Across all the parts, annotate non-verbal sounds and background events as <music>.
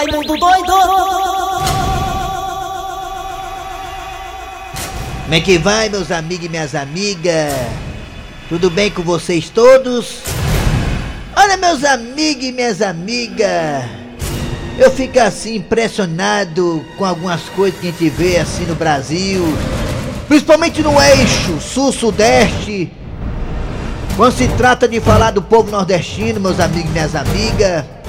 Raimundo doido! Como é que vai, meus amigos e minhas amigas? Tudo bem com vocês todos? Olha, meus amigos e minhas amigas, eu fico assim impressionado com algumas coisas que a gente vê assim no Brasil, principalmente no eixo sul-sudeste. Quando se trata de falar do povo nordestino, meus amigos e minhas amigas.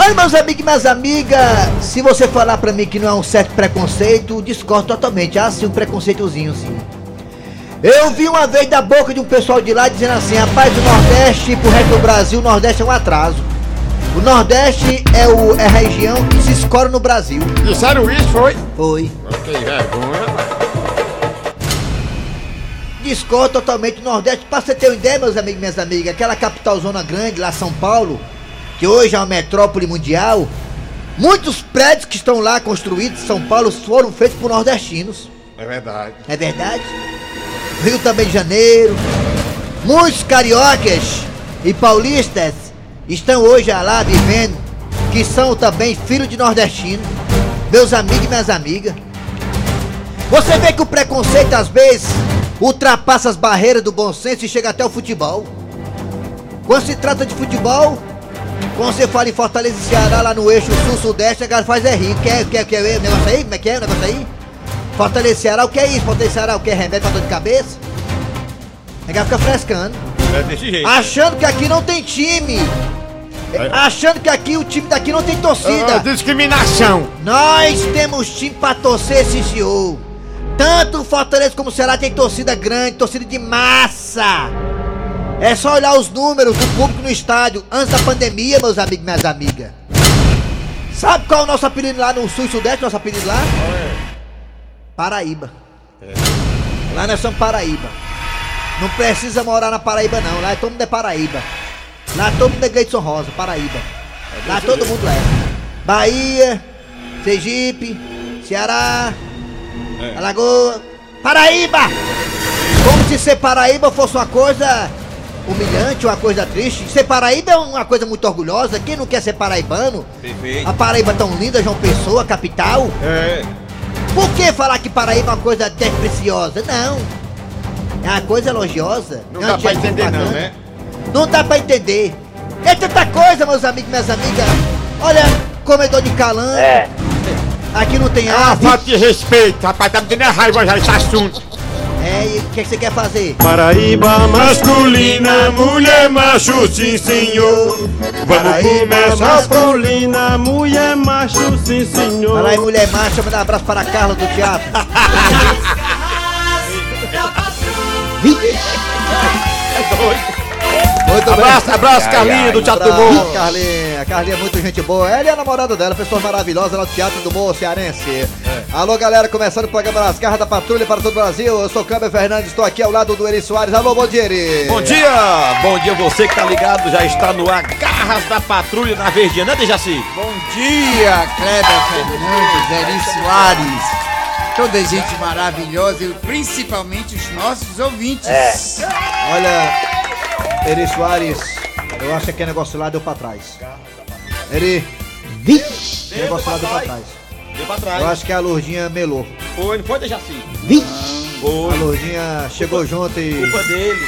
Olha, meus amigos e minhas amigas, se você falar pra mim que não é um certo preconceito, discordo totalmente. Há sim um preconceitozinho, sim. Eu vi uma vez da boca de um pessoal de lá dizendo assim: rapaz, o Nordeste pro resto do Brasil, o Nordeste é um atraso. O Nordeste é, o, é a região que se escora no Brasil. Disseram isso, foi? Foi. Que vergonha. Discordo totalmente o Nordeste. Pra você ter uma ideia, meus amigos e minhas amigas, aquela capital zona grande, lá São Paulo, que hoje é uma metrópole mundial, muitos prédios que estão lá construídos em São Paulo foram feitos por nordestinos. É verdade. É verdade? Rio também de Janeiro. Muitos cariocas e paulistas estão hoje lá vivendo, que são também filhos de nordestinos, meus amigos e minhas amigas. Você vê que o preconceito às vezes ultrapassa as barreiras do bom senso e chega até o futebol. Quando se trata de futebol, quando você fala em Fortaleza e Ceará lá no eixo sul-sudeste, a galera faz é rir. Quer, quer, quer o negócio aí? Como é que é o negócio aí? Fortaleza e Ceará, o que é isso? Fortaleza e Ceará, o que é remédio pra dor de cabeça? A galera fica frescando. É desse jeito. Achando que aqui não tem time. É. Achando que aqui o time daqui não tem torcida. discriminação. Nós temos time pra torcer, sim senhor. Tanto Fortaleza como Ceará tem torcida grande, torcida de massa. É só olhar os números do público no estádio antes da pandemia, meus amigos e minhas amigas. Sabe qual é o nosso apelido lá no sul e sudeste? Nosso apelido lá? Paraíba. Lá nós somos Paraíba. Não precisa morar na Paraíba não, lá todo mundo é Paraíba. Lá todo mundo é Gleidson Rosa, Paraíba. Lá todo mundo é. Bahia, Sergipe, Ceará, É. Alagoas, Paraíba! Como se ser Paraíba fosse uma coisa humilhante, uma coisa triste. Ser Paraíba é uma coisa muito orgulhosa. Quem não quer ser paraibano? Perfeito. A Paraíba tão linda, João Pessoa, capital. É. Por que falar que Paraíba é uma coisa despreciosa? Não. É uma coisa elogiosa. Não é dá pra entender não, né? Não dá pra entender. É tanta coisa, meus amigos e minhas amigas. Olha, comedor de calango. É. Aqui não tem Ah, ave. falta de respeito, rapaz, tá me dando raiva já esse assunto. É, e o que, que você quer fazer? Paraíba masculina, mulher macho, sim senhor. Vamos Paraíba começar masculina. mulher macho, sim senhor. Fala aí, mulher macha, mandar um abraço para a Carla do teatro. <laughs> Abraço, abraço, Carlinha do Teatro do Abraço, Morro. Carlinha, Carlinha é muito gente boa. Ela é a namorada dela, pessoa maravilhosa lá do Teatro do Morro Cearense. Alô, galera, começando o programa Nas Garras da Patrulha para todo o Brasil. Eu sou Câmbio Fernandes, estou aqui ao lado do Eri Soares. Alô, bom dia, Eri. Bom dia! Bom dia você que tá ligado, já está no ar Garras da Patrulha na Verdinha, né, Dejaci? Bom dia, Kleber Fernandes, Eri Soares. Toda gente maravilhosa e principalmente os nossos ouvintes. Olha, Eri Soares, eu acho que aquele negócio lá deu pra trás. Eri, vixe, aquele negócio lá deu pra trás. Deu pra Eu trás. acho que a Lourdinha melou. Foi, não foi, Dejaci? A Foi. Lourdinha chegou junto e. Culpa dele.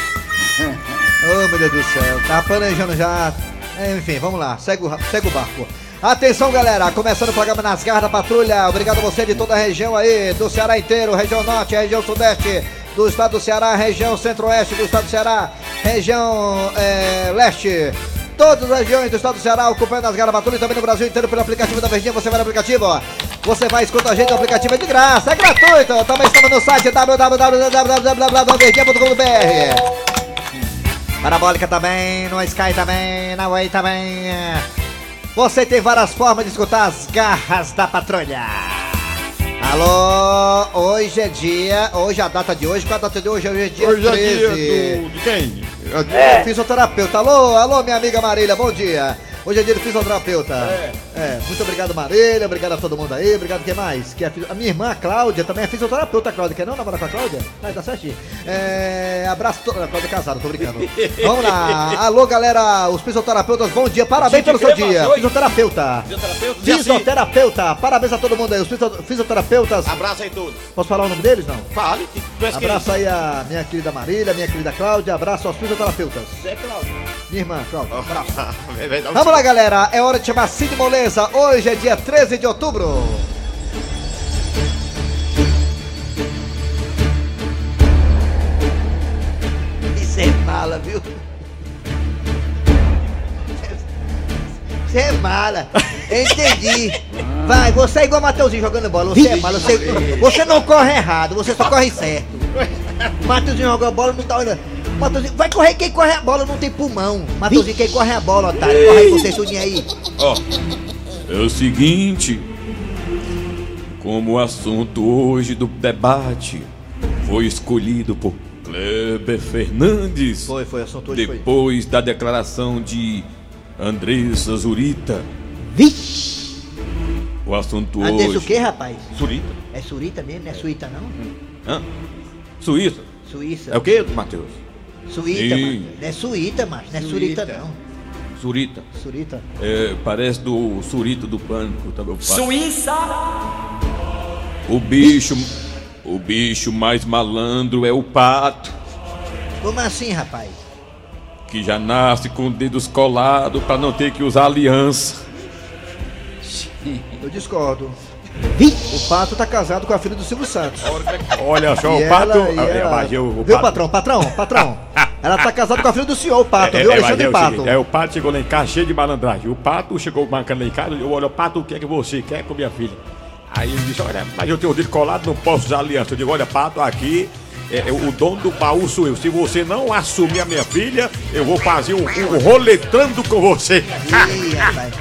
Oh, meu Deus do céu, tá planejando já. É, Enfim, vamos lá, segue o, segue o barco. Atenção, galera, começando o programa Nas Garras da Patrulha. Obrigado a você de toda a região aí, do Ceará inteiro, região norte, região sudeste, do estado do Ceará, região centro-oeste do estado do Ceará, região é, leste. Todas as regiões do estado do Ceará ocupando as e também no Brasil inteiro pelo aplicativo da Verdinha. Você vai no aplicativo, ó. Você vai escutar a gente no aplicativo, é de graça, é gratuito. Também estamos no site www.verdinha.com.br. Parabólica também, no Sky também, na Way também. Você tem várias formas de escutar as garras da patrulha. Alô, hoje é dia, hoje é a data de hoje, qual a data de hoje? Hoje é dia Hoje é 13. dia do... de quem? É. Fisioterapeuta. Alô, alô, minha amiga Marília, bom dia. Hoje é dia do fisioterapeuta. É. muito obrigado, Marília. Obrigado a todo mundo aí. Obrigado, quem mais? Que é fisi- a minha irmã, a Cláudia, também é fisioterapeuta, Cláudia. Quer não namorar com a Cláudia? Vai, tá certinho. É, abraço. To... A Cláudia é casada, tô brincando. <laughs> Vamos lá. Alô, galera. Os fisioterapeutas, bom dia. Parabéns pelo seu dia. Fisioterapeuta. Fisioterapeuta? Dia sim. Fisioterapeuta. Parabéns a todo mundo aí. Os fisio- fisioterapeutas. Abraço aí todos. Posso falar o nome deles, não? Fale. Abraço aí a minha querida Marília, minha querida Cláudia. Abraço aos fisioterapeutas. Zé Cláudio. Minha irmã, <laughs> um Vamos lá, galera. É hora de chamar Cid Moleza. Hoje é dia 13 de outubro. Isso é mala, viu? Você é mala. Entendi. <laughs> Vai, você é igual o Mateuzinho jogando bola. Você é mala. Você, você não corre errado, você só corre certo. <laughs> O Mateuzinho joga a bola, não tá olhando. Mateuzinho, vai correr quem corre a bola, não tem pulmão. Mateuzinho, quem corre a bola, otário. Corre aí, você tudinho aí. Ó, é o seguinte, como o assunto hoje do debate foi escolhido por Kleber Fernandes, Foi, foi, assunto hoje foi. depois da declaração de Andressa Zurita, Vixe! o assunto Andressa hoje... o que, rapaz? Zurita? É surita mesmo? Não é suíta, não? Hã? Suíça? Suíça. É o que, Matheus? Suíta, Sim. mano. Não é suíta, macho. Não é surita, Suíta. não. Zurita. Surita. É, parece do Surito do Pânico também. Suíça! O bicho... O bicho mais malandro é o pato. Como assim, rapaz? que já nasce com dedos colados para não ter que usar aliança. Eu discordo. O Pato tá casado com a filha do Silvio Santos. Olha só, E o pato. ela- ela- mas eu- o Viu, pato- patrão? Patrão, patrão. <laughs> Ela tá casada com a filha do senhor, o Pato, É, viu? é, Alexandre é o Pato. seguinte, é, o pato chegou lá em casa cheio de malandragem. O pato chegou marcando lá em casa, eu olho, pato, o que é que você quer com minha filha? Aí ele disse, olha, mas eu tenho o dedo colado, não posso usar aliança. Eu digo, olha, pato, aqui, é, é, o dono do baú sou eu. Se você não assumir a minha filha, eu vou fazer um, um roletrando com você. Ih, rapaz.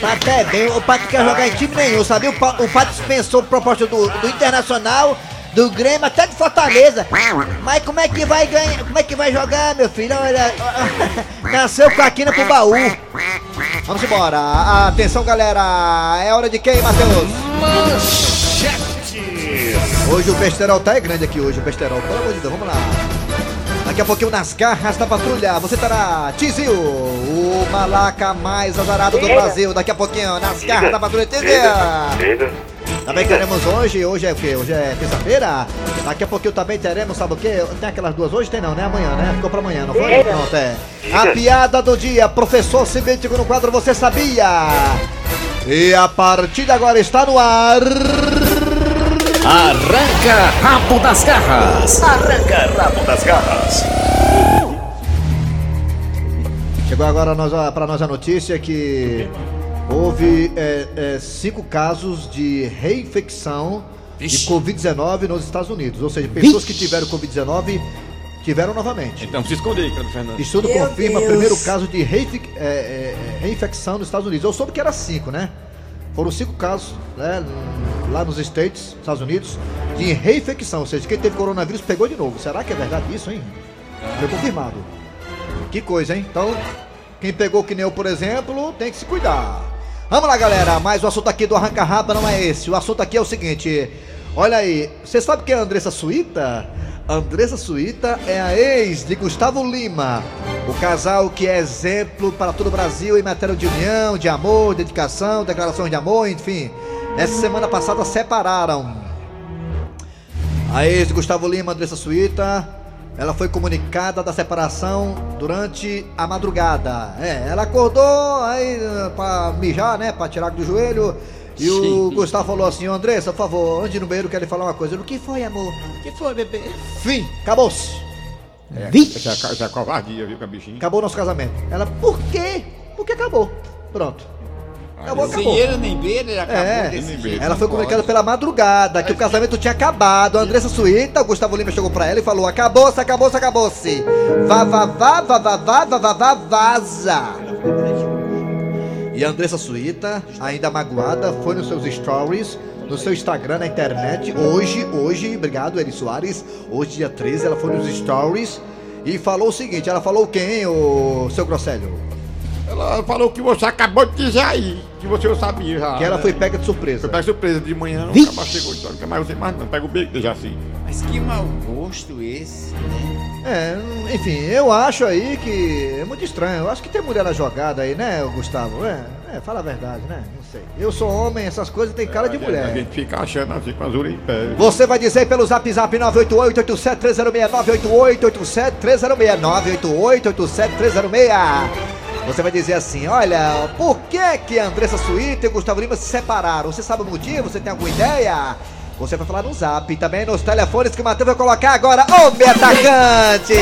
Pato é bem, o Pato quer jogar em time nenhum, sabe? O, Pa- o Pato dispensou proposta do, do Internacional, do Grêmio, até de Fortaleza. Mas como é que vai ganhar? Como é que vai jogar, meu filho? Olha, <laughs> nasceu com a quina pro baú. Vamos embora. Atenção, galera. É hora de quem, Matheus? Hoje o besterol tá é grande aqui hoje, o besterol. Pelo amor de Deus, vamos lá. Daqui a pouquinho nas garras da patrulha, você terá Tizil, o malaca mais azarado do Brasil. Daqui a pouquinho nas garras da patrulha, Tizil. Também teremos hoje, hoje é o quê? Hoje é terça-feira. Daqui a pouquinho também teremos, sabe o quê? Tem aquelas duas hoje? Tem não, né? Amanhã, né? Ficou pra amanhã, não foi? Pronto, é. A piada do dia, professor Cimêntico no quadro Você Sabia? E a partir de agora está no ar. Arranca rabo das garras. Arranca rabo das garras. Chegou agora para nós a notícia que houve é, é, cinco casos de reinfecção de Covid-19 nos Estados Unidos. Ou seja, pessoas que tiveram Covid-19 tiveram novamente. Então se esconde aí, Fernandes. Estudo Meu confirma Deus. primeiro caso de é, é, reinfecção nos Estados Unidos. Eu soube que era cinco, né? Foram cinco casos né, lá nos States, Estados Unidos, de reinfecção. Ou seja, quem teve coronavírus pegou de novo. Será que é verdade isso, hein? Foi confirmado. Que coisa, hein? Então, quem pegou que nem eu, por exemplo, tem que se cuidar. Vamos lá, galera. Mas o assunto aqui do Arranca Raba não é esse. O assunto aqui é o seguinte. Olha aí, você sabe quem é a Andressa Suíta? Andressa Suíta é a ex de Gustavo Lima. O casal que é exemplo para todo o Brasil em matéria de união, de amor, dedicação, declarações de amor, enfim. Essa semana passada separaram. A ex de Gustavo Lima, Andressa Suíta, ela foi comunicada da separação durante a madrugada. É, ela acordou aí eh, pra mijar, né? Pra tirar do joelho. E o Gustavo falou assim: "Ô, Andressa, por favor, antes de ir no banheiro, quero lhe falar uma coisa. O que foi, amor? O que foi, bebê? Fim, acabou-se. Isso é, co- isso é covardia, viu, com a bichinha? Acabou nosso casamento. Ela, por quê? Porque acabou. Pronto. Acabou, Sem acabou. ele nem beira, ele acabou É, desse jeito. ela foi comunicada pela madrugada que o casamento tinha acabado. A Andressa Suíta, o Gustavo Lima chegou pra ela e falou: Acabou-se, acabou-se, acabou-se. Vá, vá, vá, vá, vá, vá, vá, vá, vá, vaza. E Andressa Suíta, ainda magoada, foi nos seus stories, no seu Instagram, na internet. Hoje, hoje, obrigado, Eri Soares. Hoje, dia 13, ela foi nos stories e falou o seguinte: ela falou quem, o seu Grosselho? Ela falou que você acabou de dizer aí, que você não sabia já. Que ela né? foi pega de surpresa. Foi pega surpresa de manhã, cara chegou e disse, mais você mais não. Pega o bico de Jaci. Mas que mau gosto esse, né? É, enfim, eu acho aí que é muito estranho. Eu acho que tem mulher na jogada aí, né, Gustavo? É, é, fala a verdade, né? Não sei. Eu sou homem, essas coisas tem cara de A mulher. gente fica achando assim com as orelhas em pé. Você vai dizer pelo zap zap 988-87-306, 988-87-306, 988-87-306. Você vai dizer assim, olha, por que que Andressa Suíta e o Gustavo Lima se separaram? Você sabe o motivo? Você tem alguma ideia? Você vai falar no zap também nos telefones que o Matheus vai colocar agora, o meu atacante!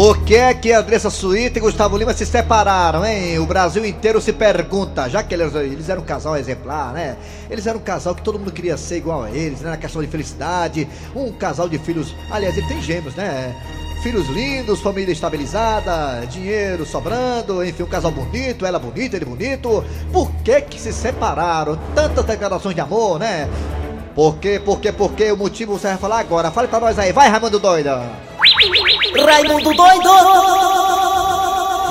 Por que que a Andressa Suíta e Gustavo Lima se separaram, hein? O Brasil inteiro se pergunta, já que eles, eles eram um casal exemplar, né? Eles eram um casal que todo mundo queria ser igual a eles, né? Na questão de felicidade, um casal de filhos, aliás, ele tem gêmeos, né? Filhos lindos, família estabilizada, dinheiro sobrando, enfim, um casal bonito, ela bonita, ele bonito. Por que que se separaram? Tantas declarações de amor, né? Por quê, por quê, por quê? O motivo você vai falar agora. Fale pra nós aí, vai, Raimundo Doida! Raimundo doido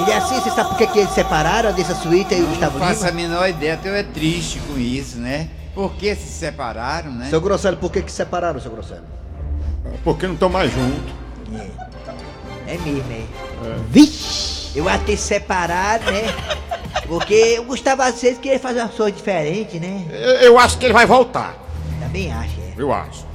E assim, você sabe por que, que eles separaram dessa suíte e o Gustavo Não faço a Lima? menor ideia, até eu é triste com isso, né? Por que se separaram, né? Seu Grosselho, por que que se separaram, seu Grosselho? Porque não estão mais juntos. É mesmo, é. Vixe! Eu até separar, né? Porque o Gustavo às vezes queria fazer uma coisa diferente, né? Eu, eu acho que ele vai voltar. Também acho, é. Eu acho.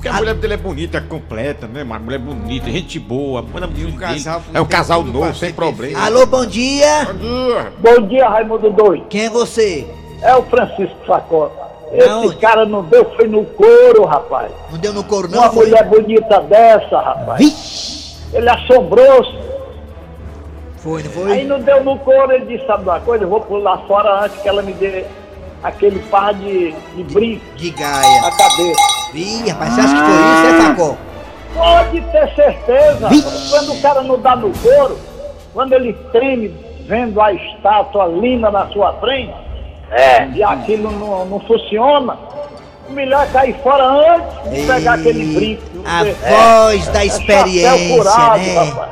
Porque a Ah. mulher dele é bonita, é completa, né? Uma mulher bonita, gente boa. Manda E um casal É um casal novo, sem problema. Alô, bom dia! Bom dia. Bom dia, Raimundo Doido. Quem é você? É o Francisco Facota. Esse Aonde? cara não deu, foi no couro, rapaz. Não deu no couro, Uma não? Foi? mulher bonita dessa, rapaz. Vixe! Ele assombrou-se. Foi, não Aí foi? não deu no couro, ele disse, sabe uma coisa? Eu vou pular fora antes que ela me dê aquele par de, de brinco De Gaia. na cabeça. Ih, rapaz, você acha que foi isso, é, Facó? Pode ter certeza. Quando o cara não dá no couro, quando ele treme vendo a estátua linda na sua frente, é. e aquilo não, não funciona, o melhor é cair fora antes de pegar aquele brinco. A É, voz da é chapéu experiência, furado, né? rapaz.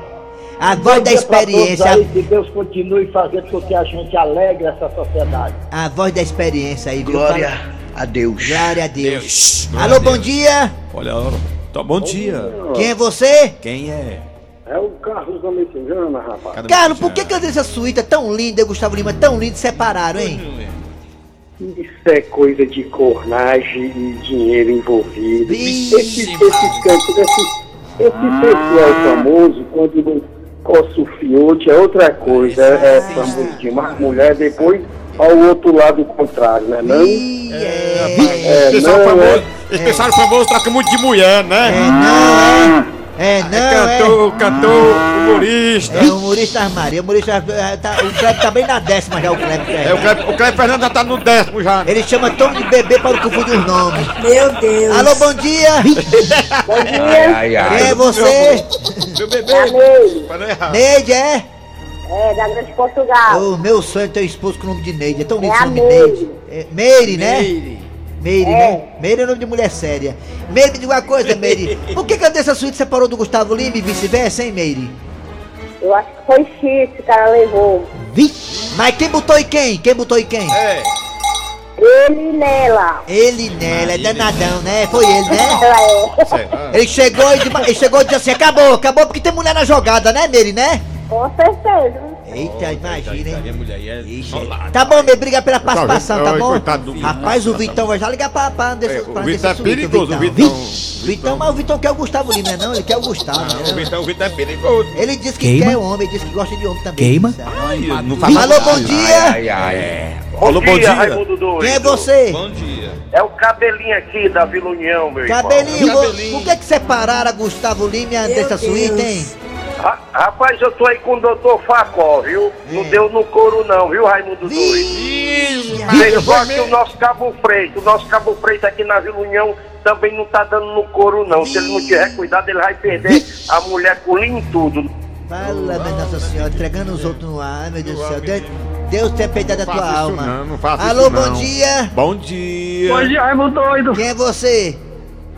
A Bom voz da dia experiência, aí, que Deus continue fazendo com que a gente alegre essa sociedade. a, a voz da experiência aí, viu? Glória a Deus. Glória a Deus. Deus. Alô, Glória a bom Deus. dia! Olha a. Tá, bom dia. Quem é você? Quem é? É o Carlos da Messejana, rapaz. Cada Carlos, por que que essa suíta tão linda e o Gustavo Lima tão lindo separaram, hein? Isso é coisa de cornagem e dinheiro envolvido. Vixe, Esse, esse canto, esse, esse pessoal famoso, quando não o fiote, é outra coisa. É, é famoso demais. Mulher, depois ao outro lado contrário, né? Não? É, Esse pessoal não, famoso, esse pessoal famoso troca muito de mulher, é, né? não, é. É, não, é. cantor, cantor, humorista. É o humorista Armário. O humorista. é, Tá, o Kleber tá bem na décima já, o Kleber. É, o Cleber, o Cleber Fernando já tá no décimo já. Ele chama todo de bebê para não confundir os nomes. Meu Deus Alô, bom dia! Ai, ai, Quem é você? Meu bebê. Para não errar. Neide, é? É, da Grande Portugal. O meu sonho é ter um esposo com o nome de Neide. É tão lindo É esse nome Meire. Neide. É, Meire, né? Meire. Meire, né? Meire é nome de mulher séria. Meire, me diga uma coisa, Meire. Por que que a Andressa Suíte separou do Gustavo Lima e vice-versa, hein, Meire? Eu acho que foi X que o cara levou. Vixe! Mas quem botou e quem? Quem botou e quem? É. Ele nela. Ele nela, é danadão, né? Foi ele, né? Ela <laughs> é. Ele chegou e, ele chegou e disse assim, acabou, acabou porque tem mulher na jogada, né, Meire, né? Com certeza. Eita, imagina, hein? Minha mulher aí é Ixi. Tá bom, Meire, obrigado pela participação, tá Ai, bom? coitado do- Rapaz, o Vitão vai já ligar pra, pra Andressa, É, o Vitão é perigoso, o Vitão. Vitão, mas o Vitão quer o Gustavo Lima, não? Ele quer o Gustavo. Ah, né? o Vitão, o Vitão é perigoso. Ele disse que Queima? quer homem, ele disse que gosta de homem também. Queima? Ai, não Vixe, Alô, bom Ai, dia! ai, ai. Alô, bom dia. Doido. Quem é você? Bom dia. É o cabelinho aqui da Vila União, meu Cabelinho, Cabelinho. por que que separaram a Gustavo Lima e a Andressa Deus. Suíte, hein? Ra- Rapaz, eu tô aí com o doutor Facó, viu? Não deu no couro não, viu, Raimundo Doido? Mas só que o nosso Cabo Freito, o nosso Cabo Freito aqui na Vila União também não tá dando no couro não. Se ele não tiver cuidado, ele vai perder a mulher com linho e tudo. Fala, minha Nossa Senhora, entregando os outros no ar, meu Deus do céu. Deus, Deus tenha piedade da Não tua alma. não, não faça Alô, isso bom não. dia! Bom dia. Raimundo Doido. Quem é você?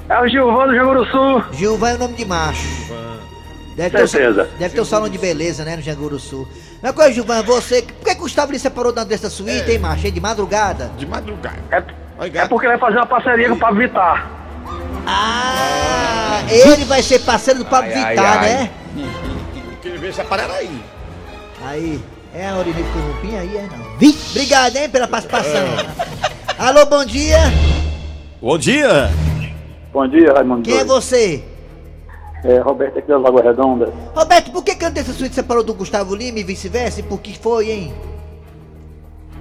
É o Gilvão do Janguru Gilvan é o nome de macho. Deve ter, Certeza. um, deve ter um salão de beleza, né, no Janguru Sul. Mas coisa, Gilvan, você. Por que, que o Gustavo lhe separou da dessa suíte, hein, macho? Hein, De madrugada? De madrugada. É, é porque vai fazer uma parceria com o Pablo Vittar. Ah, ele vai ser parceiro do Pablo Ai, ai, Vittar, ai. né? Queria ver separar aí. Aí, é a Aurinico Corrupinha aí, é não. Vi? Obrigado, hein, pela participação. Alô, bom dia. Bom dia. Bom dia, Raimundo. Quem é você? É Roberto aqui da Lagoa Redonda. Roberto, por que dessa suíte separou do Gustavo Lima e vice-versa? E por que foi, hein?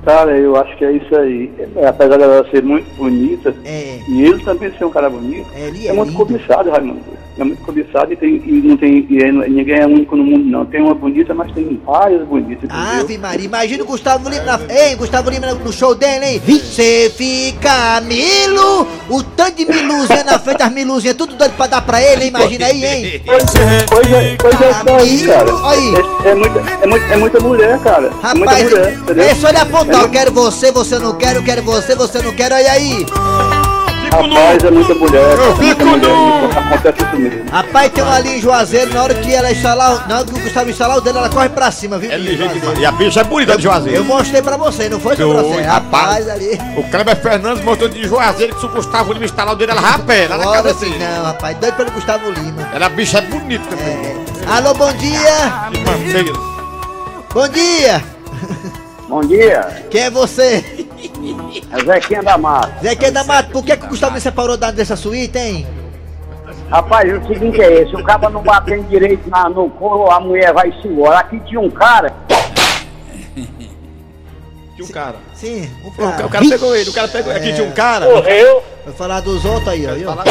Cara, eu acho que é isso aí. É, apesar dela ser muito bonita, É. e ele também ser um cara bonito, É, ele é, é muito cobiçado, Raimundo. É muito cobiçado e, tem, e não tem. E é- ninguém é único no mundo, não. Tem uma bonita, mas tem várias bonitas? Ave Maria, imagina o Gustavo Lima na. Ei, Gustavo Lima no show dele, hein? Você fica milo, o tanto de miluzinha na frente, as miluzinhas, tudo doido pra dar pra ele, hein? Imagina aí, hein? Pois é, pois é, pois é, aí, cara. Aí. É, é muita, é, muita, é muita mulher, cara. é muita Rapaz, mulher, entendeu? é só ele apontar, eu quero você, você não quer, eu quero você, você não quer, olha aí. Rapaz, é muita mulher. Eu fico no... Acontece isso mesmo. Rapaz, tem uma ali em Juazeiro, na hora que ela instalar, na hora que o Gustavo instalar o dele, ela corre pra cima, viu? É ligeiro demais. E a bicha é bonita de Juazeiro. Eu mostrei pra você, não foi você? Foi, Rapaz, ali. O Kleber Fernandes mostrou de Juazeiro que se o Gustavo Lima instalar o dele, ela rapé, ela na cabeça assim, não, rapaz, doido pelo Gustavo Lima. Ela a bicha é bonita também. Alô, bom dia! Bom dia! Bom dia, Quem é você? É Zequinha da Mata. Zequinha da Mata, por que, que o Gustavo me separou da, dessa suíte, hein? Rapaz, o seguinte é esse, o cara não batendo direito na, no couro, a mulher vai se embora. Aqui tinha um cara, Tinha um cara. Sim, um O cara. cara, o cara pegou ele, o cara pegou. Aqui tinha um cara. morreu. Vou falar dos outros aí, ó. viu? Fala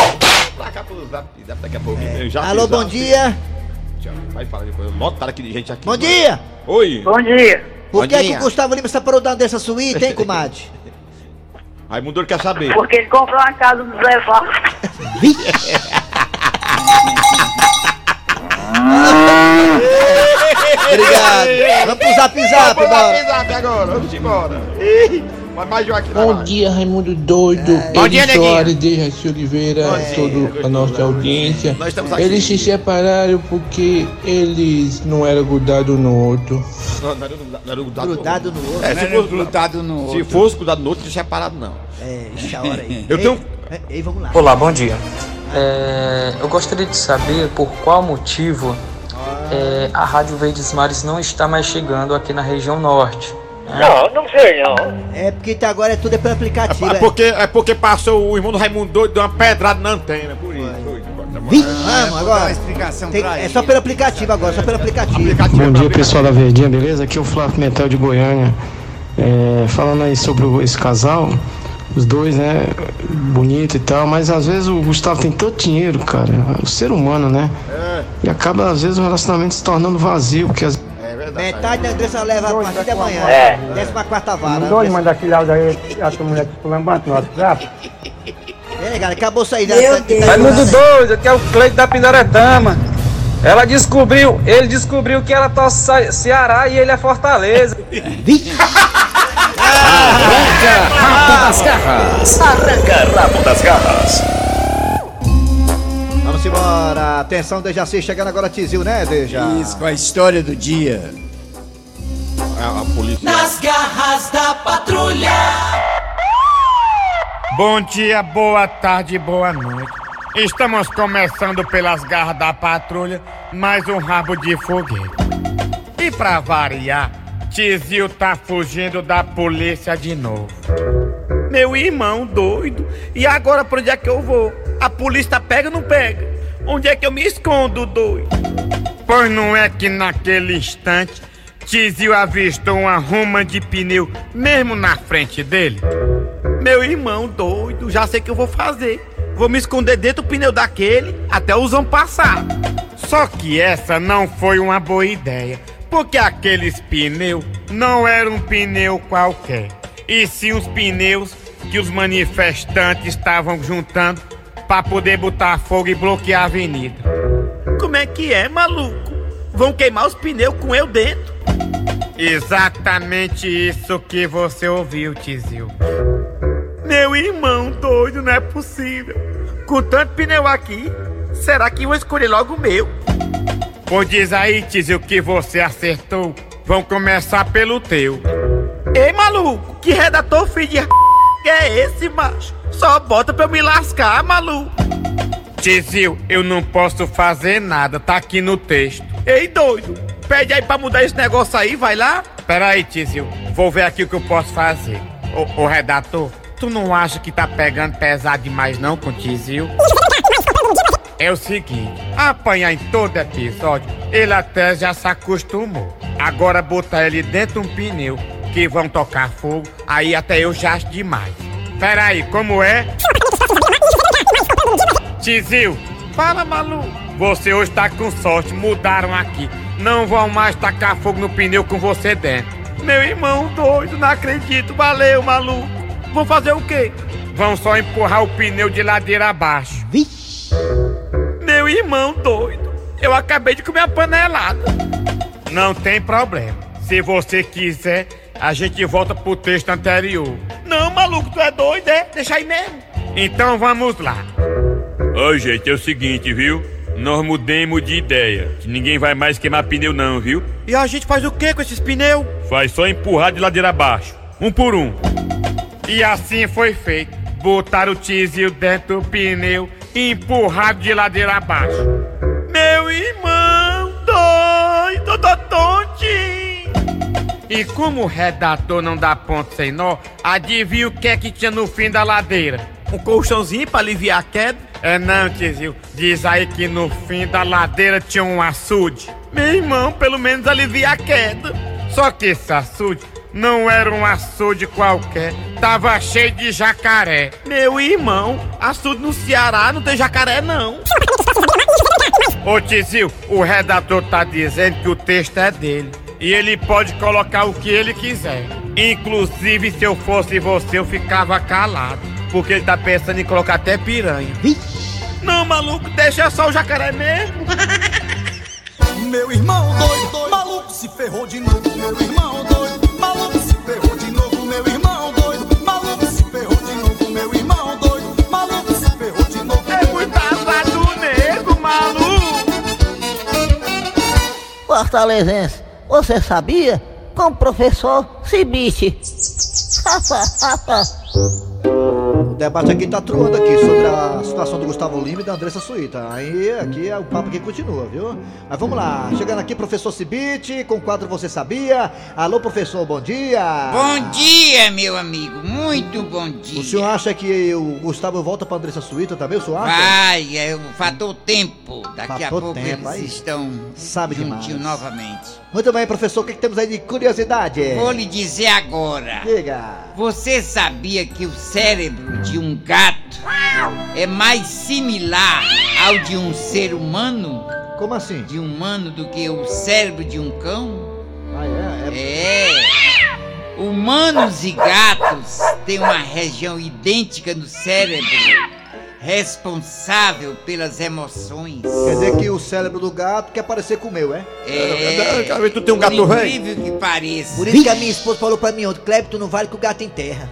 pra cá pro zap, zap daqui a pouco. Já Alô, bom já dia! Vai falar depois. Lotaram aqui de gente aqui. Bom dia! Oi. Bom dia. Por que, que dia. o Gustavo Lima separou da dessa suíte, hein, comadre? <laughs> Raimundo quer saber. Porque ele comprou uma casa do Zé Val. <laughs> Obrigado! Vamos pro zap zap, Vamos bora! lá, zap agora. Vamos embora. <laughs> Mais Joaquim. Bom dia, Raimundo Doido. Bom Ele dia. Soares, Dejaci Oliveira, toda a nossa audiência. Nós estamos aqui. Eles se separaram porque eles não eram grudados no outro. Não, era grudado. Grudado no outro. É, se fosse, grudado no se outro. fosse grudado no outro, não tinha separado, não. É, ixi, a hora aí. <laughs> Eu tenho- ei, Ei, vamos lá. Olá, bom dia. É, eu gostaria de saber por qual motivo é, a Rádio Verdes Mares não está mais chegando aqui na região norte. Não, não sei não. É porque tá agora é tudo é pelo aplicativo. É porque, é porque passou o irmão do Raimundo doido, deu uma pedrada na antena, por isso. Vi? vou Vamos dar uma agora. explicação Tem- é só pelo aplicativo agora, só pelo aplicativo. Bom dia pessoal da Verdinha, beleza? Aqui é o Flávio Metal de Goiânia. É, falando aí sobre esse casal, os dois, né? Bonito e tal, mas às vezes o Gustavo tem tanto dinheiro, cara. O ser humano, né? E acaba às vezes o relacionamento se tornando vazio, porque as... É Metade da Andressa leva a partir de amanhã. É. Décima quarta vara. Doido, manda aquele áudio aí, a tua mulher te lambando no WhatsApp. É, cara, acabou sair da. Meu da- Deus. da- Raimundo Doido, aqui é o Cleito da Pindaretama. Ela descobriu, ele descobriu que ela torce Ceará e ele é Fortaleza. <laughs> Rabo das garras. Arranca rabo das garras. Vamos embora. Atenção, Dejaci, chegando agora Tizil, né, Deja? Isso, com a história do dia. A, a polícia. Nas garras da patrulha. Bom dia, boa tarde, boa noite. Estamos começando pelas garras da patrulha, mais um rabo de foguete. E pra variar, Tizil tá fugindo da polícia de novo. Meu irmão doido. E agora pra onde é que eu vou? A polícia pega ou não pega? Onde é que eu me escondo, doido? Pois não é que naquele instante Tizil avistou uma ruma de pneu mesmo na frente dele? Meu irmão doido, já sei o que eu vou fazer. Vou me esconder dentro do pneu daquele até o zão passar. Só que essa não foi uma boa ideia, porque aqueles pneus não eram um pneu qualquer, e sim os pneus que os manifestantes estavam juntando para poder botar fogo e bloquear a avenida. Como é que é, maluco? Vão queimar os pneus com eu dentro? Exatamente isso que você ouviu, Tizil. Meu irmão doido, não é possível. Com tanto pneu aqui, será que vou escolher logo o meu? Pois diz aí, Tizio, que você acertou. Vamos começar pelo teu. Ei, maluco, que redator filho de que é esse, macho? Só bota pra eu me lascar, maluco. Tizio, eu não posso fazer nada, tá aqui no texto. Ei, doido, pede aí pra mudar esse negócio aí, vai lá. Pera aí, Tizio, vou ver aqui o que eu posso fazer. Ô, ô redator, tu não acha que tá pegando pesado demais não com o Tizio? É o seguinte, apanhar em todo episódio, ele até já se acostumou. Agora botar ele dentro de um pneu, que vão tocar fogo, aí até eu já acho demais. Pera aí, como é? Tizil, fala maluco. Você hoje tá com sorte, mudaram aqui. Não vão mais tacar fogo no pneu com você dentro. Meu irmão doido, não acredito. Valeu, maluco. Vão fazer o quê? Vão só empurrar o pneu de ladeira abaixo. Vixe. Meu irmão doido, eu acabei de comer a panelada. Não tem problema. Se você quiser, a gente volta pro texto anterior. Não, maluco, tu é doido, é? Deixa aí mesmo. Então vamos lá. Ô, gente, é o seguinte, viu? Nós mudemos de ideia. Que ninguém vai mais queimar pneu, não, viu? E a gente faz o que com esses pneus? Faz só empurrar de ladeira abaixo. Um por um. E assim foi feito. Botaram o tizio dentro do pneu e empurrado de ladeira abaixo. Meu irmão doido, tô tontinho. E como o redator não dá ponto sem nó, adivinha o que é que tinha no fim da ladeira? Um colchãozinho pra aliviar a queda? É não, tizio. Diz aí que no fim da ladeira tinha um açude. Meu irmão, pelo menos alivia a queda. Só que esse açude não era um açude qualquer, tava cheio de jacaré. Meu irmão, açude no Ceará não tem jacaré não. Ô tizio, o redator tá dizendo que o texto é dele. E ele pode colocar o que ele quiser. Inclusive, se eu fosse você, eu ficava calado. Porque ele tá pensando em colocar até piranha. Não, maluco, deixa só o jacaré mesmo. <laughs> Meu irmão doido, doido, maluco se ferrou de novo. Meu irmão doido, maluco se ferrou de novo. Meu irmão doido, maluco se ferrou de novo. Meu irmão doido, maluco se ferrou de novo. É muita do nego, maluco. Fortalezense, você sabia? Com o professor Cibite. <laughs> O debate aqui tá truando aqui sobre a situação do Gustavo Lima e da Andressa Suíta. Aí aqui é o papo que continua, viu? Mas vamos lá, chegando aqui, professor Cibite, com o quadro Você Sabia. Alô, professor, bom dia! Bom dia, meu amigo, muito bom dia. O senhor acha que o Gustavo volta pra Andressa Suíta também, o senhor acha? Vai, é o fator tempo. Daqui a Fator pouco tempo, eles aí estão sabe juntinhos demais. novamente. Muito bem, professor, o que, que temos aí de curiosidade? Vou lhe dizer agora. Diga. Você sabia que o cérebro de um gato é mais similar ao de um ser humano? Como assim? De um humano do que o cérebro de um cão? Ah, é? É. Humanos e gatos têm uma região idêntica no cérebro responsável pelas emoções. Quer dizer que o cérebro do gato quer parecer com o meu, é? É. Ver tu tem um gato velho. incrível que pareça. Por isso que a minha esposa falou pra mim ontem, Cleber, tu não vale que o gato enterra.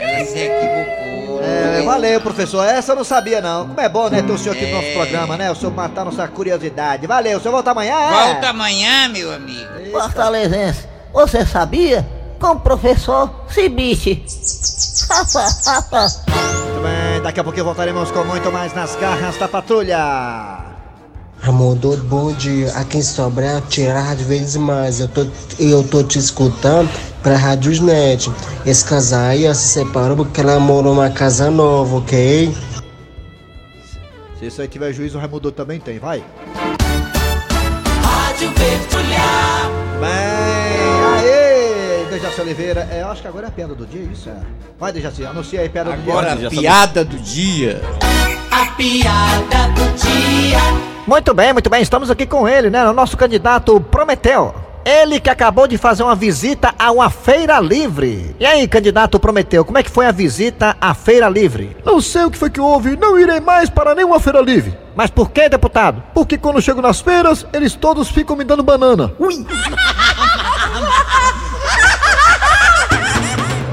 Ela se equivocou. É, valeu, professor. Essa eu não sabia, não. Como é bom, né, ter o senhor aqui no nosso É. programa, né? O senhor matar nossa curiosidade. Valeu, o senhor volta amanhã? é? Volta amanhã, meu amigo. Fortalezense, você sabia? Com o professor Cibite. Muito bem, daqui a pouquinho voltaremos com muito mais nas garras da patrulha. Amor doido, bom dia. Aqui em Sobral, tira a rádio vezes mais. Eu tô, eu tô te escutando pra Rádios Net. Esse casal aí ó, se separou porque ela morou numa casa nova, ok? Se isso aí tiver juízo, o Raimundo também tem, vai. Dejaci Oliveira. É, eu acho que agora é a piada do dia, isso é. Vai, Dejaci, anuncia aí a piada Agora do dia. a piada do dia. A piada do dia. Muito bem, muito bem. Estamos aqui com ele, né? O nosso candidato Prometeu. Ele que acabou de fazer uma visita a uma feira livre. E aí, candidato Prometeu, como é que foi a visita à feira livre? Não sei o que foi que houve, não irei mais para nenhuma feira livre. Mas por que, deputado? Porque quando chego nas feiras, eles todos ficam me dando banana. Ui!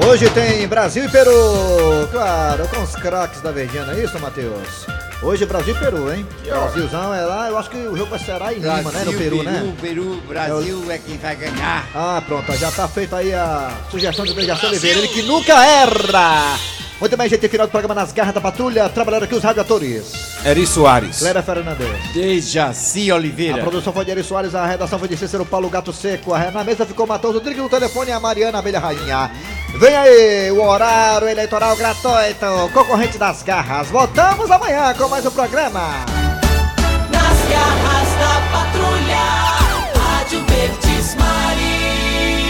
Hoje tem Brasil e Peru. Claro, com os craques da Verdinha, não é isso, Matheus? Hoje Brasil e Peru, hein? Brasilzão é lá, eu acho que o jogo vai ser lá em Lima, né? No Peru, né? Peru, Brasil é quem vai ganhar. Ah, pronto, já tá feita aí a sugestão de Dejaci Oliveira, ele que nunca erra! Muito bem, gente, final do programa Nas Garras da Patrulha. Trabalhando aqui os radioatores. Eri Soares. Clara Fernandes. Dejaci Oliveira. A produção foi de Eri Soares, a redação foi de Cícero Paulo Gato Seco. A, na mesa ficou Matheus Rodrigues, no telefone a Mariana Abelha Rainha. Vem aí, o horário eleitoral gratuito, concorrente das garras. Voltamos amanhã com mais um programa. Nas garras da patrulha, Rádio Verdes Mar.